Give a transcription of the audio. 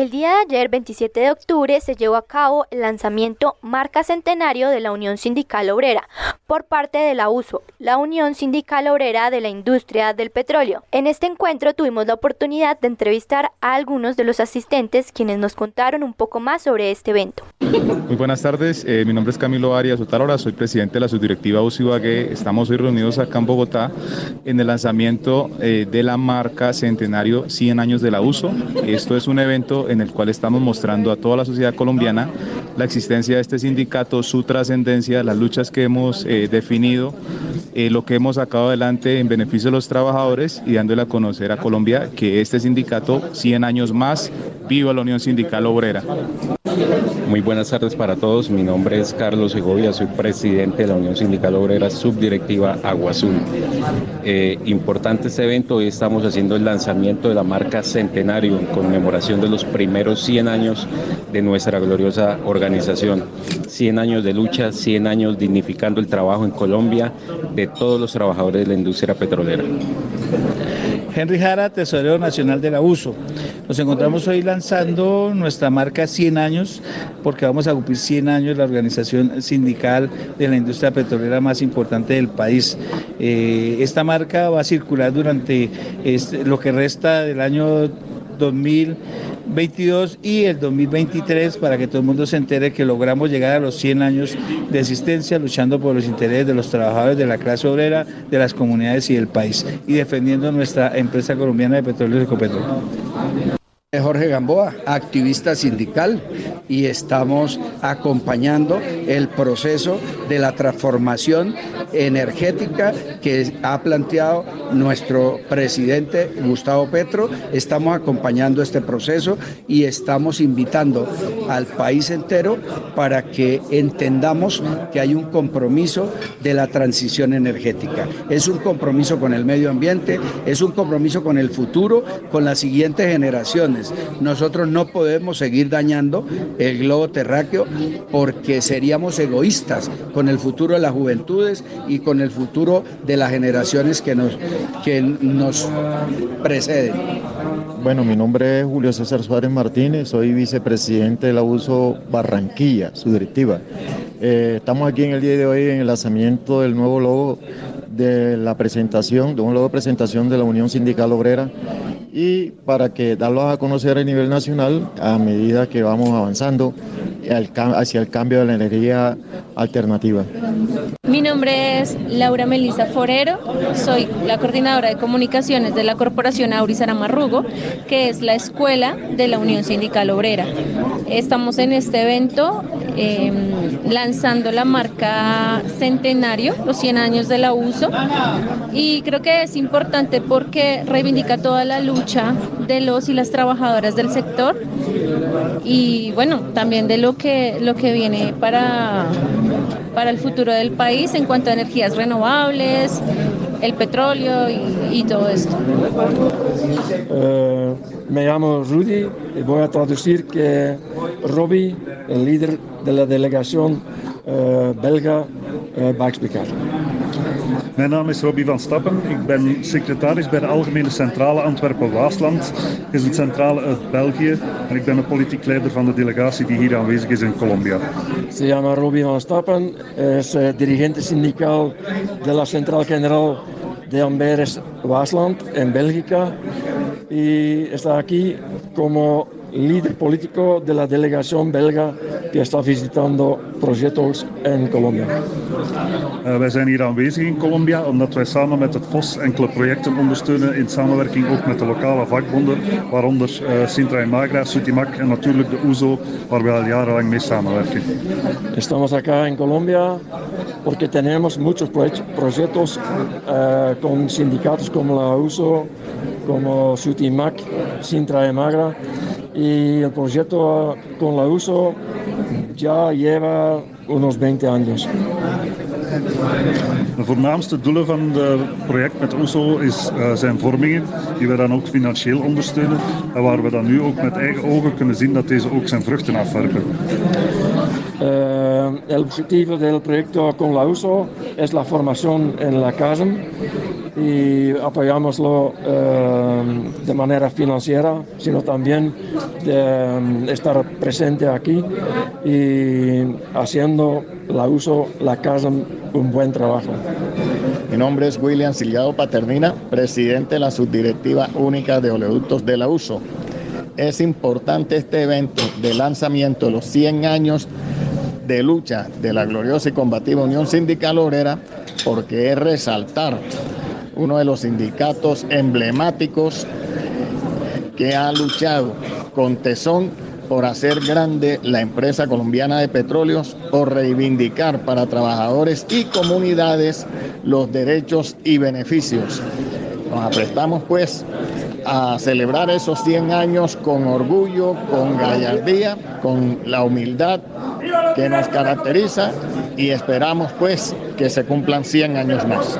El día de ayer, 27 de octubre, se llevó a cabo el lanzamiento Marca Centenario de la Unión Sindical Obrera por parte de la USO, la Unión Sindical Obrera de la Industria del Petróleo. En este encuentro tuvimos la oportunidad de entrevistar a algunos de los asistentes quienes nos contaron un poco más sobre este evento. Muy buenas tardes, eh, mi nombre es Camilo Arias Otalora, soy presidente de la subdirectiva USO Ibagué. Estamos hoy reunidos acá en Bogotá en el lanzamiento eh, de la marca Centenario 100 años de la USO. Esto es un evento en el cual estamos mostrando a toda la sociedad colombiana la existencia de este sindicato, su trascendencia, las luchas que hemos eh, definido, eh, lo que hemos sacado adelante en beneficio de los trabajadores y dándole a conocer a Colombia que este sindicato, 100 años más, viva la Unión Sindical Obrera. Muy buenas tardes para todos. Mi nombre es Carlos Segovia, soy presidente de la Unión Sindical Obrera Subdirectiva Agua Azul. Eh, importante este evento, hoy estamos haciendo el lanzamiento de la marca Centenario en conmemoración de los primeros 100 años de nuestra gloriosa organización. 100 años de lucha, 100 años dignificando el trabajo en Colombia de todos los trabajadores de la industria petrolera. Henry Jara, tesorero nacional de la USO. Nos encontramos hoy lanzando nuestra marca 100 años, porque vamos a cumplir 100 años la organización sindical de la industria petrolera más importante del país. Eh, esta marca va a circular durante este, lo que resta del año 2022 y el 2023 para que todo el mundo se entere que logramos llegar a los 100 años de existencia luchando por los intereses de los trabajadores de la clase obrera, de las comunidades y del país y defendiendo nuestra empresa colombiana de petróleo y Ecopetrol. Jorge Gamboa, activista sindical, y estamos acompañando el proceso de la transformación energética que ha planteado nuestro presidente Gustavo Petro. Estamos acompañando este proceso y estamos invitando al país entero para que entendamos que hay un compromiso de la transición energética. Es un compromiso con el medio ambiente, es un compromiso con el futuro, con las siguientes generaciones nosotros no podemos seguir dañando el globo terráqueo porque seríamos egoístas con el futuro de las juventudes y con el futuro de las generaciones que nos, que nos preceden. Bueno, mi nombre es Julio César Suárez Martínez, soy vicepresidente de la USO Barranquilla, su directiva. Eh, estamos aquí en el día de hoy en el lanzamiento del nuevo logo de la presentación, de un de presentación de la Unión Sindical Obrera y para que darlos a conocer a nivel nacional a medida que vamos avanzando hacia el cambio de la energía alternativa. Mi nombre es Laura Melisa Forero, soy la coordinadora de comunicaciones de la Corporación Auris Aramarrugo, que es la escuela de la Unión Sindical Obrera. Estamos en este evento em, lanzando la marca Centenario, los 100 años de la uso, y creo que es importante porque reivindica toda la lucha de los y las trabajadoras del sector y bueno, también de lo que, lo que viene para, para el futuro del país en cuanto a energías renovables, el petróleo y, todo esto. Eh, me llamo Rudy y voy a traducir que Robbie, el líder de la delegación uh, belga, uh, va a explicar. Mijn naam is Robbie van Stappen. Ik ben secretaris bij de Algemene Centrale Antwerpen-Waasland. Is een centrale uit België. En ik ben de politiek leider van de delegatie die hier aanwezig is in Colombia. Se llama Robbie van Stappen. Es uh, dirigente sindical de la Central General de Amberes Waasland en Bélgica. Y está aquí como líder político de la delegación belga que está visitando proyectos en Colombia. Uh, wij zijn hier aanwezig in Colombia omdat wij samen met het FOS enkele projecten ondersteunen in samenwerking ook met de lokale vakbonden, waaronder uh, Sintra y Magra, Sutimac en natuurlijk de USO, waar we al jarenlang mee samenwerken. Estamos acá en Colombia porque tenemos muchos proyectos uh, con sindicatos como la USO, como Sutimac, Sintra y Magra y el proyecto con la uso ya lleva unos 20 años. De voornaamste doelen van het project met OESO uh, zijn vormingen die we dan ook financieel ondersteunen en waar we dan nu ook met eigen ogen kunnen zien dat deze ook zijn vruchten afwerpen. El objetivo del proyecto con la USO es la formación en la casa y apoyámoslo eh, de manera financiera, sino también de estar presente aquí y haciendo la USO, la casa, un buen trabajo. Mi nombre es William Silgado Paternina, presidente de la Subdirectiva Única de Oleoductos de la USO. Es importante este evento de lanzamiento de los 100 años de lucha de la gloriosa y combativa Unión Sindical Obrera porque es resaltar uno de los sindicatos emblemáticos que ha luchado con tesón por hacer grande la empresa colombiana de petróleos, por reivindicar para trabajadores y comunidades los derechos y beneficios. Nos aprestamos pues a celebrar esos 100 años con orgullo, con gallardía, con la humildad que nos caracteriza y esperamos pues que se cumplan 100 años más.